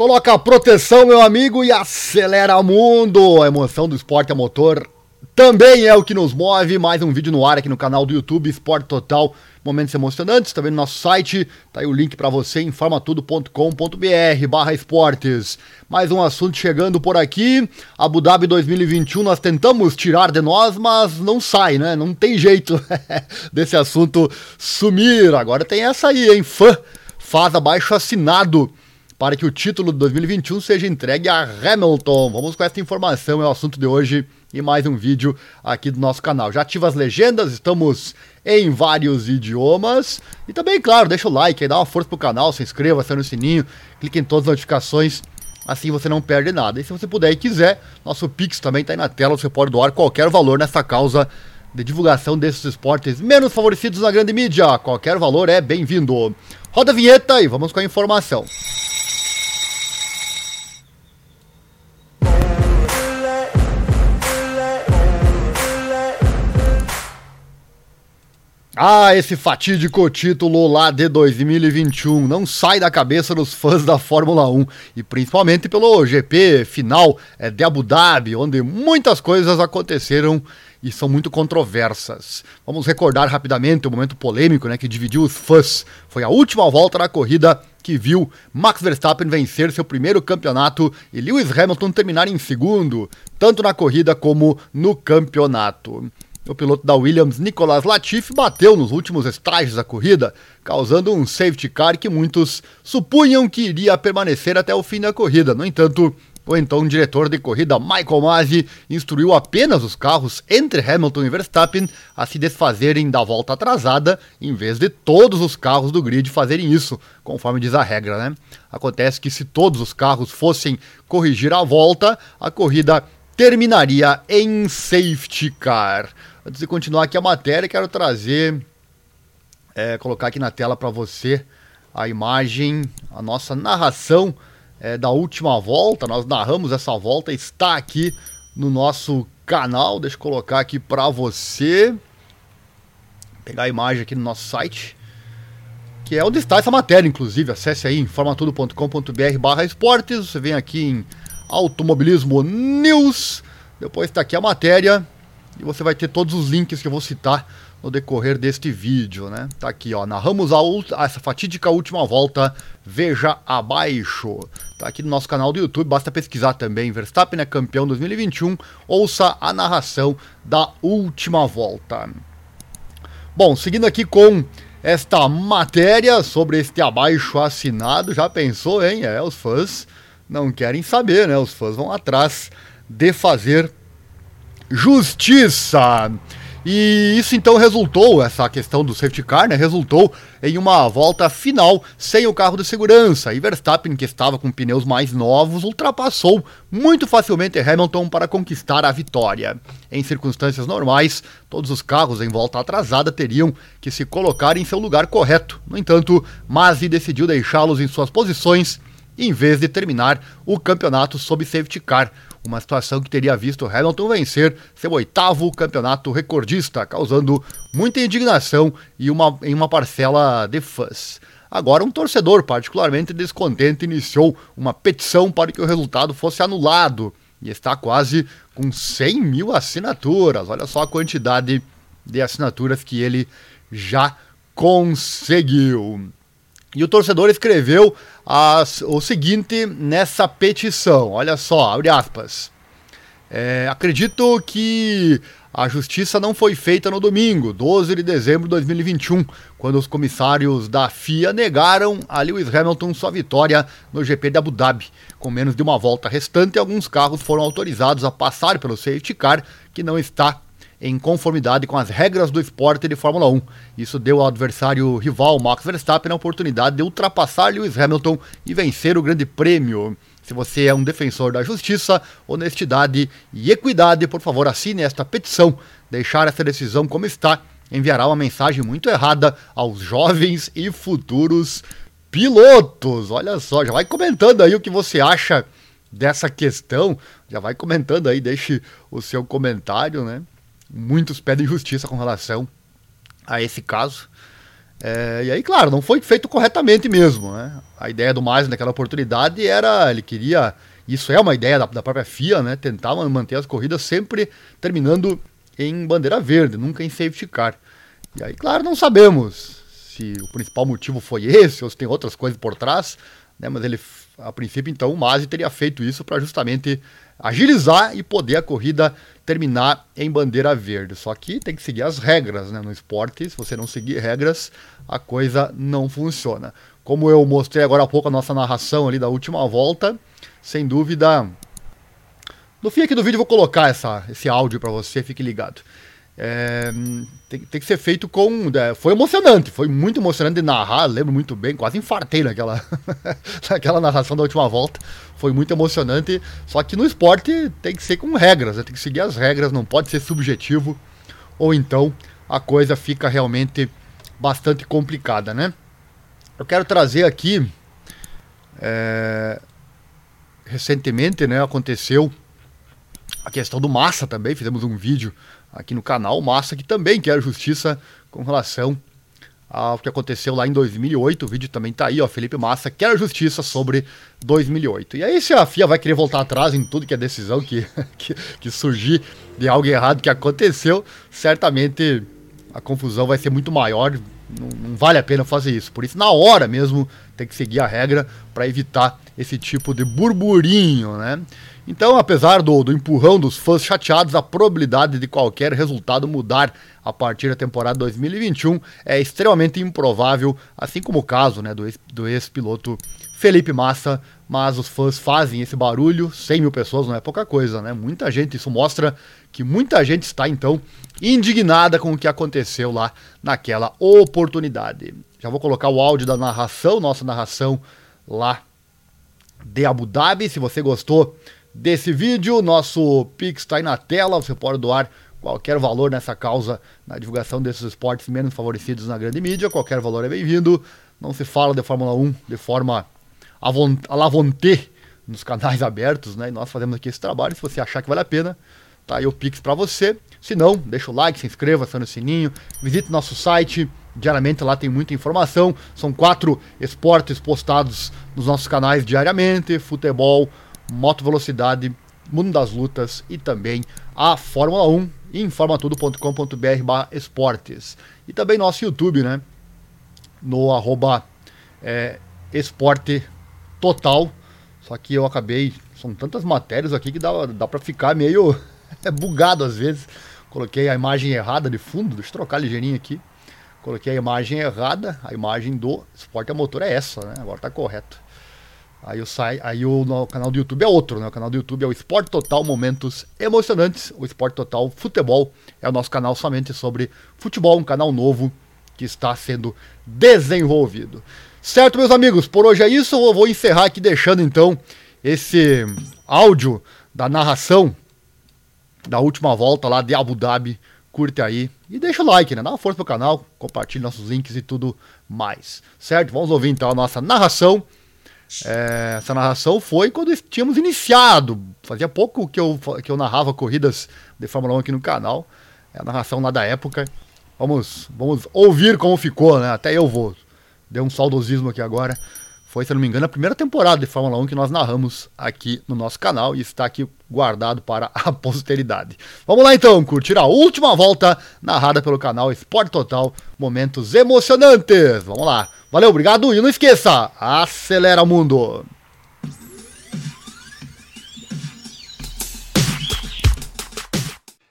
Coloca a proteção, meu amigo, e acelera o mundo. A emoção do esporte a motor também é o que nos move. Mais um vídeo no ar aqui no canal do YouTube Esporte Total. Momentos emocionantes, também no nosso site. Tá aí o link para você, informatudo.com.br barra esportes. Mais um assunto chegando por aqui. Abu Dhabi 2021 nós tentamos tirar de nós, mas não sai, né? Não tem jeito desse assunto sumir. Agora tem essa aí, hein? Fã faz abaixo assinado para que o título de 2021 seja entregue a Hamilton. Vamos com essa informação, é o assunto de hoje e mais um vídeo aqui do nosso canal. Já ativa as legendas, estamos em vários idiomas. E também, claro, deixa o like aí, dá uma força pro canal, se inscreva, acione o sininho, clique em todas as notificações, assim você não perde nada. E se você puder e quiser, nosso Pix também está aí na tela, você pode doar qualquer valor nessa causa de divulgação desses esportes menos favorecidos na grande mídia. Qualquer valor é bem-vindo. Roda a vinheta e vamos com a informação. Ah, esse fatídico título lá de 2021 não sai da cabeça dos fãs da Fórmula 1 e principalmente pelo GP final é, de Abu Dhabi, onde muitas coisas aconteceram e são muito controversas. Vamos recordar rapidamente o momento polêmico né, que dividiu os fãs. Foi a última volta da corrida que viu Max Verstappen vencer seu primeiro campeonato e Lewis Hamilton terminar em segundo, tanto na corrida como no campeonato. O piloto da Williams, Nicolas Latifi, bateu nos últimos estágios da corrida, causando um safety car que muitos supunham que iria permanecer até o fim da corrida. No entanto, o então diretor de corrida Michael Masi instruiu apenas os carros entre Hamilton e Verstappen a se desfazerem da volta atrasada, em vez de todos os carros do grid fazerem isso, conforme diz a regra, né? Acontece que se todos os carros fossem corrigir a volta, a corrida terminaria em safety car. Antes de continuar aqui a matéria, quero trazer, é, colocar aqui na tela para você a imagem, a nossa narração é, da última volta. Nós narramos essa volta, está aqui no nosso canal. Deixa eu colocar aqui para você. Pegar a imagem aqui no nosso site. Que é onde está essa matéria, inclusive. Acesse aí informatudo.com.br barra esportes. Você vem aqui em Automobilismo News. Depois está aqui a matéria e você vai ter todos os links que eu vou citar no decorrer deste vídeo, né? Tá aqui, ó, narramos a essa fatídica última volta, veja abaixo. Tá aqui no nosso canal do YouTube, basta pesquisar também Verstappen é campeão 2021, ouça a narração da última volta. Bom, seguindo aqui com esta matéria sobre este abaixo assinado, já pensou, hein? É, os fãs não querem saber, né? Os fãs vão atrás de fazer justiça. E isso então resultou, essa questão do safety car, né, resultou em uma volta final sem o carro de segurança. E Verstappen, que estava com pneus mais novos, ultrapassou muito facilmente Hamilton para conquistar a vitória. Em circunstâncias normais, todos os carros em volta atrasada teriam que se colocar em seu lugar correto. No entanto, Masi decidiu deixá-los em suas posições em vez de terminar o campeonato sob safety car uma situação que teria visto Hamilton vencer seu oitavo campeonato recordista, causando muita indignação e uma, em uma parcela de fãs. Agora, um torcedor particularmente descontente iniciou uma petição para que o resultado fosse anulado e está quase com 100 mil assinaturas. Olha só a quantidade de assinaturas que ele já conseguiu. E o torcedor escreveu as, o seguinte nessa petição: olha só, abre aspas. É, acredito que a justiça não foi feita no domingo, 12 de dezembro de 2021, quando os comissários da FIA negaram a Lewis Hamilton sua vitória no GP de Abu Dhabi. Com menos de uma volta restante, alguns carros foram autorizados a passar pelo safety car, que não está em conformidade com as regras do esporte de Fórmula 1. Isso deu ao adversário rival Max Verstappen a oportunidade de ultrapassar Lewis Hamilton e vencer o Grande Prêmio. Se você é um defensor da justiça, honestidade e equidade, por favor, assine esta petição. Deixar essa decisão como está enviará uma mensagem muito errada aos jovens e futuros pilotos. Olha só, já vai comentando aí o que você acha dessa questão. Já vai comentando aí, deixe o seu comentário, né? Muitos pedem justiça com relação a esse caso. É, e aí, claro, não foi feito corretamente mesmo. Né? A ideia do mais naquela oportunidade era, ele queria, isso é uma ideia da, da própria FIA, né? tentar manter as corridas sempre terminando em bandeira verde, nunca em safety car. E aí, claro, não sabemos se o principal motivo foi esse ou se tem outras coisas por trás, né? mas ele, a princípio, então, o Masi teria feito isso para justamente agilizar e poder a corrida terminar em bandeira verde. Só que tem que seguir as regras né? no esporte. Se você não seguir regras, a coisa não funciona. Como eu mostrei agora há pouco a nossa narração ali da última volta, sem dúvida. No fim aqui do vídeo eu vou colocar essa, esse áudio para você, fique ligado. É, tem, tem, que ser feito com. É, foi emocionante, foi muito emocionante de narrar, lembro muito bem, quase infartei naquela, naquela narração da última volta. Foi muito emocionante. Só que no esporte tem que ser com regras, né, tem que seguir as regras, não pode ser subjetivo, ou então a coisa fica realmente bastante complicada, né? Eu quero trazer aqui. É, recentemente, né, aconteceu a questão do Massa também, fizemos um vídeo aqui no canal. Massa que também quer justiça com relação ao que aconteceu lá em 2008. O vídeo também tá aí, ó. Felipe Massa quer justiça sobre 2008. E aí, se a FIA vai querer voltar atrás em tudo que é decisão que, que, que surgir de algo errado que aconteceu, certamente a confusão vai ser muito maior. Não, não, vale a pena fazer isso. Por isso, na hora mesmo, tem que seguir a regra para evitar esse tipo de burburinho, né? Então, apesar do, do empurrão dos fãs chateados, a probabilidade de qualquer resultado mudar a partir da temporada 2021 é extremamente improvável, assim como o caso né, do ex-piloto Felipe Massa, mas os fãs fazem esse barulho, 100 mil pessoas não é pouca coisa, né? Muita gente, isso mostra que muita gente está então indignada com o que aconteceu lá naquela oportunidade. Já vou colocar o áudio da narração, nossa narração lá de Abu Dhabi. Se você gostou desse vídeo. Nosso Pix está aí na tela, você pode doar qualquer valor nessa causa, na divulgação desses esportes menos favorecidos na grande mídia. Qualquer valor é bem-vindo. Não se fala de Fórmula 1 de forma à nos canais abertos, né? E nós fazemos aqui esse trabalho. Se você achar que vale a pena, tá aí o Pix para você. Se não, deixa o like, se inscreva, acione o sininho, visite nosso site. Diariamente lá tem muita informação. São quatro esportes postados nos nossos canais diariamente: futebol, moto velocidade, mundo das lutas e também a Fórmula 1 em informatudo.com.br esportes. E também nosso YouTube, né? No arroba é, esporte total. Só que eu acabei. São tantas matérias aqui que dá, dá pra ficar meio bugado às vezes. Coloquei a imagem errada de fundo, deixa eu trocar ligeirinho aqui. Coloquei a imagem errada, a imagem do esporte a motor é essa, né? Agora tá correto. Aí o, sai, aí o, o canal do YouTube é outro, né? O canal do YouTube é o Esporte Total Momentos Emocionantes. O Esporte Total Futebol é o nosso canal somente sobre futebol, um canal novo que está sendo desenvolvido. Certo, meus amigos, por hoje é isso. Eu vou encerrar aqui deixando então esse áudio da narração da última volta lá de Abu Dhabi. Curte aí e deixa o like, né? Dá uma força pro canal, compartilhe nossos links e tudo mais. Certo? Vamos ouvir então a nossa narração é, essa narração foi quando tínhamos iniciado. Fazia pouco que eu, que eu narrava corridas de Fórmula 1 aqui no canal. É a narração lá da época. Vamos, vamos ouvir como ficou, né? Até eu vou. Deu um saudosismo aqui agora. Foi, se não me engano, a primeira temporada de Fórmula 1 que nós narramos aqui no nosso canal e está aqui guardado para a posteridade. Vamos lá então, curtir a última volta narrada pelo canal Esporte Total. Momentos emocionantes. Vamos lá. Valeu, obrigado e não esqueça, acelera o mundo.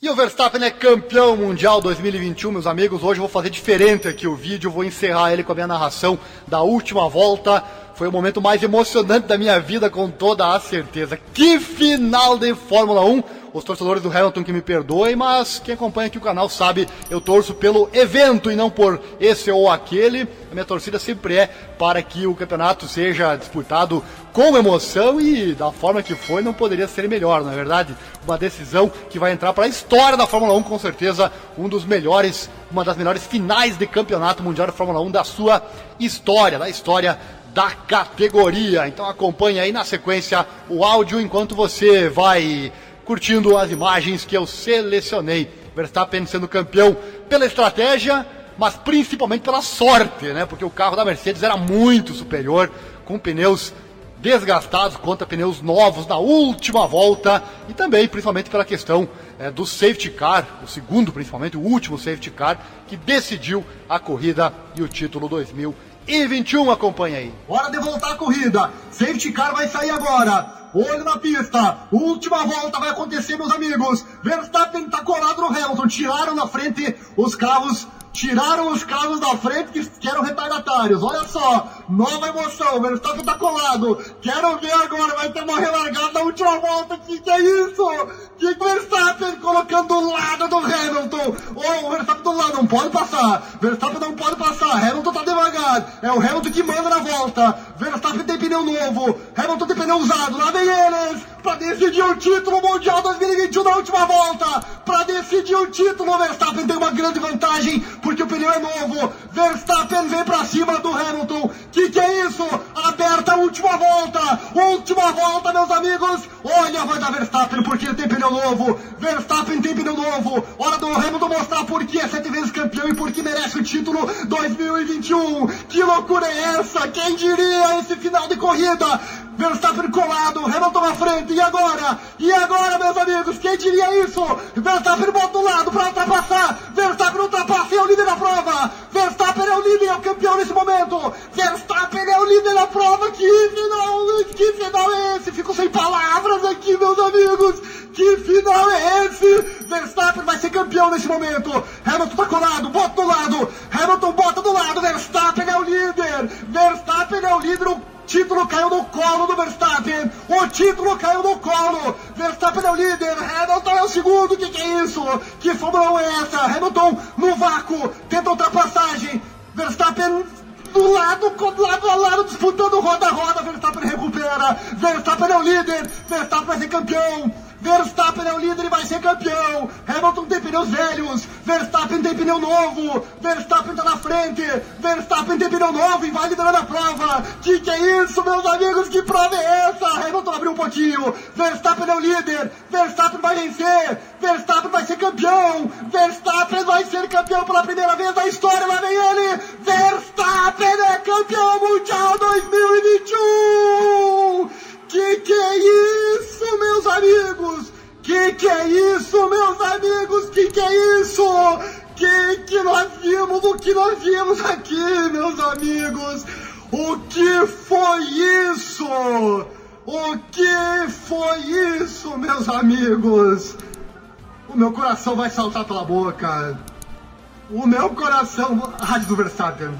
E o Verstappen é campeão mundial 2021, meus amigos. Hoje eu vou fazer diferente aqui o vídeo, vou encerrar ele com a minha narração da última volta. Foi o momento mais emocionante da minha vida, com toda a certeza. Que final de Fórmula 1! Os torcedores do Hamilton que me perdoem, mas quem acompanha aqui o canal sabe, eu torço pelo evento e não por esse ou aquele. A minha torcida sempre é para que o campeonato seja disputado com emoção e da forma que foi não poderia ser melhor, na é verdade. Uma decisão que vai entrar para a história da Fórmula 1, com certeza, um dos melhores, uma das melhores finais de campeonato mundial da Fórmula 1 da sua história, da história da categoria. Então acompanhe aí na sequência o áudio enquanto você vai curtindo as imagens que eu selecionei. Verstappen sendo campeão pela estratégia, mas principalmente pela sorte, né? Porque o carro da Mercedes era muito superior, com pneus desgastados contra pneus novos na última volta e também principalmente pela questão é, do safety car, o segundo principalmente, o último safety car que decidiu a corrida e o título 2021 acompanha aí. Hora de voltar a corrida. Safety car vai sair agora. Olho na pista. Última volta vai acontecer, meus amigos. Verstappen tá colado no Hamilton. Tiraram na frente os carros Tiraram os carros da frente que, que eram retardatários. Olha só, nova emoção. Verstappen tá colado. Quero ver agora, vai ter uma relargada na última volta. Que que é isso? Que Verstappen colocando do lado do Hamilton. Oh, o Verstappen do lado, não pode passar. Verstappen não pode passar. Hamilton tá É o Hamilton que manda na volta. Verstappen tem pneu novo. Hamilton tem pneu usado. Lá vem eles para decidir o título mundial 2021 na última volta. Para decidir o título, Verstappen tem uma grande vantagem porque o pneu é novo. Verstappen vem para cima do Hamilton. Que que é isso? Aberta a última volta. Última volta, meus amigos. Olha, vai dar Verstappen porque ele tem pneu novo. Verstappen tem pneu novo. Hora do Hamilton mostrar por que é sete vezes campeão e por que merece o título 2021. Que loucura é essa? Quem diria esse final de corrida? Verstappen colado, Hamilton à frente, e agora? E agora, meus amigos, quem diria isso? Verstappen bota do lado para ultrapassar, Verstappen ultrapassa e é o líder da prova, Verstappen é o líder, é o campeão nesse momento, Verstappen é o líder da prova, que final, que final é esse? Fico sem palavras aqui, meus amigos, que final é esse? Verstappen vai ser campeão nesse momento, Hamilton tá colado, bota do lado, Hamilton bota do lado, Verstappen é o líder, Verstappen é o líder, título caiu no colo do Verstappen. O título caiu no colo. Verstappen é o líder. Hamilton é o segundo. Que, que é isso? Que Fórmula 1 é essa? Hamilton no vácuo. Tenta ultrapassagem. Verstappen do lado, lado a lado, disputando roda a roda. Verstappen recupera. Verstappen é o líder. Verstappen vai ser campeão. Verstappen é o líder e vai ser campeão. Hamilton tem pneus velhos. Verstappen tem pneu novo. Verstappen tá na frente. Verstappen tem pneu novo e vai liderando a prova. Que que é isso, meus amigos? Que prova é essa? Hamilton abriu um pouquinho. Verstappen é o líder. Verstappen vai vencer. Verstappen vai ser campeão. Verstappen vai ser campeão pela primeira vez da história. Lá vem ele. O que foi isso, meus amigos? O meu coração vai saltar pela boca. O meu coração. Rádio do Verstappen.